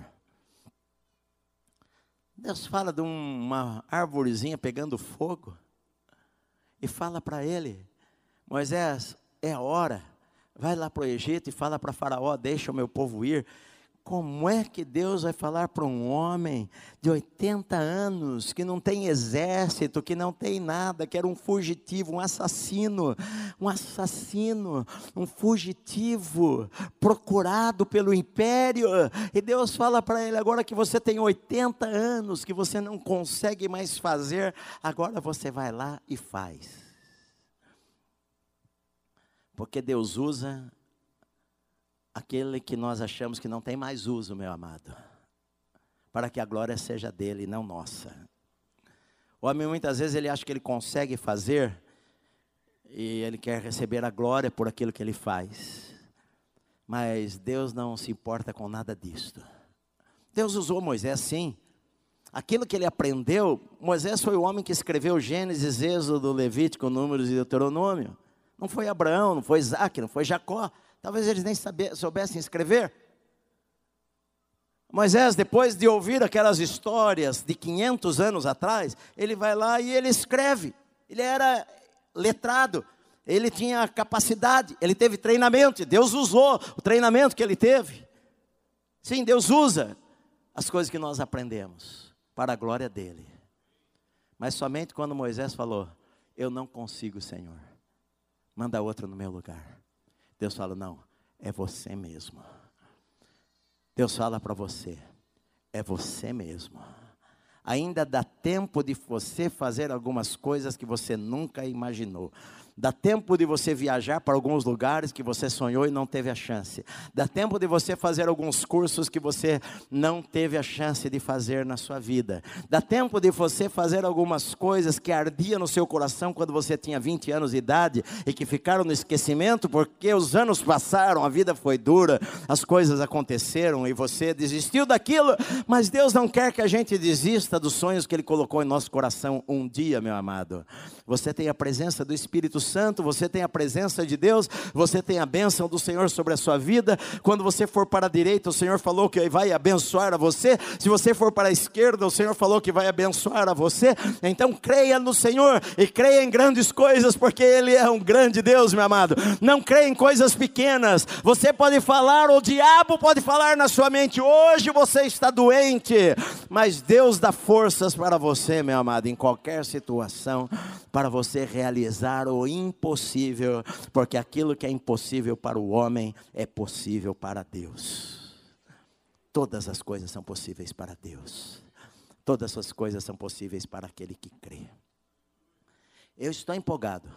Deus fala de uma árvorezinha pegando fogo e fala para ele: Moisés, é hora vai lá para o Egito e fala para Faraó: deixa o meu povo ir. Como é que Deus vai falar para um homem de 80 anos, que não tem exército, que não tem nada, que era um fugitivo, um assassino, um assassino, um fugitivo, procurado pelo império, e Deus fala para ele: agora que você tem 80 anos, que você não consegue mais fazer, agora você vai lá e faz. Porque Deus usa aquele que nós achamos que não tem mais uso, meu amado, para que a glória seja dele e não nossa. O homem muitas vezes ele acha que ele consegue fazer e ele quer receber a glória por aquilo que ele faz. Mas Deus não se importa com nada disto. Deus usou Moisés sim. Aquilo que ele aprendeu, Moisés foi o homem que escreveu Gênesis, Êxodo, Levítico, Números e Deuteronômio. Não foi Abraão, não foi Isaac, não foi Jacó. Talvez eles nem soubessem escrever. Moisés, depois de ouvir aquelas histórias de 500 anos atrás, ele vai lá e ele escreve. Ele era letrado, ele tinha capacidade, ele teve treinamento. Deus usou o treinamento que ele teve. Sim, Deus usa as coisas que nós aprendemos para a glória dele. Mas somente quando Moisés falou: Eu não consigo, Senhor manda outro no meu lugar. Deus fala: não, é você mesmo. Deus fala para você: é você mesmo. Ainda dá tempo de você fazer algumas coisas que você nunca imaginou. Dá tempo de você viajar para alguns lugares que você sonhou e não teve a chance. Dá tempo de você fazer alguns cursos que você não teve a chance de fazer na sua vida. Dá tempo de você fazer algumas coisas que ardiam no seu coração quando você tinha 20 anos de idade e que ficaram no esquecimento porque os anos passaram, a vida foi dura, as coisas aconteceram e você desistiu daquilo, mas Deus não quer que a gente desista dos sonhos que Ele colocou em nosso coração um dia, meu amado. Você tem a presença do Espírito Santo, você tem a presença de Deus, você tem a bênção do Senhor sobre a sua vida. Quando você for para a direita, o Senhor falou que vai abençoar a você. Se você for para a esquerda, o Senhor falou que vai abençoar a você. Então creia no Senhor e creia em grandes coisas, porque Ele é um grande Deus, meu amado. Não creia em coisas pequenas. Você pode falar, o diabo pode falar na sua mente: hoje você está doente, mas Deus dá forças para você, meu amado, em qualquer situação, para você realizar o impossível, porque aquilo que é impossível para o homem é possível para Deus. Todas as coisas são possíveis para Deus. Todas as coisas são possíveis para aquele que crê. Eu estou empolgado.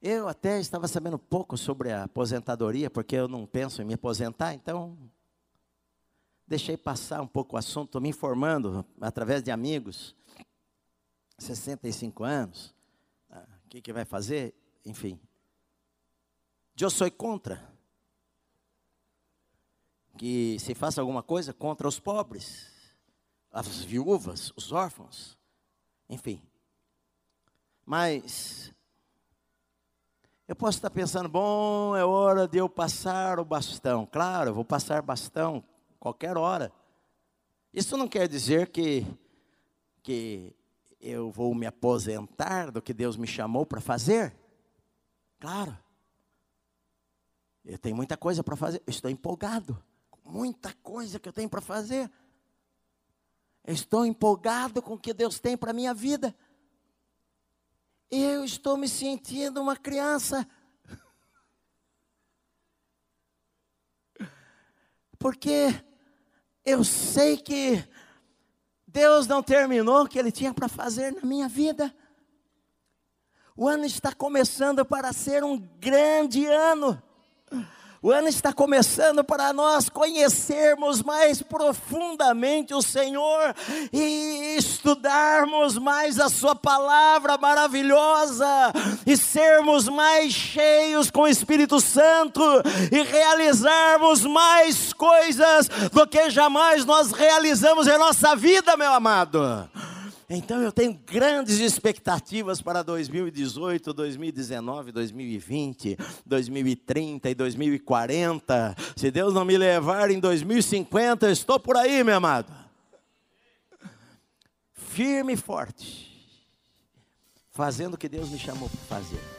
Eu até estava sabendo pouco sobre a aposentadoria, porque eu não penso em me aposentar, então deixei passar um pouco o assunto, me informando através de amigos. 65 anos, ah, o que, que vai fazer? Enfim. Eu sou contra que se faça alguma coisa contra os pobres, as viúvas, os órfãos, enfim. Mas eu posso estar pensando, bom, é hora de eu passar o bastão. Claro, eu vou passar bastão qualquer hora. Isso não quer dizer que, que eu vou me aposentar do que Deus me chamou para fazer. Claro. Eu tenho muita coisa para fazer. Eu estou empolgado. Muita coisa que eu tenho para fazer. Eu estou empolgado com o que Deus tem para a minha vida. Eu estou me sentindo uma criança. Porque eu sei que Deus não terminou o que Ele tinha para fazer na minha vida. O ano está começando para ser um grande ano. O ano está começando para nós conhecermos mais profundamente o Senhor e estudarmos mais a Sua palavra maravilhosa e sermos mais cheios com o Espírito Santo e realizarmos mais coisas do que jamais nós realizamos em nossa vida, meu amado. Então eu tenho grandes expectativas para 2018, 2019, 2020, 2030 e 2040. Se Deus não me levar em 2050, eu estou por aí, meu amado. Firme e forte, fazendo o que Deus me chamou para fazer.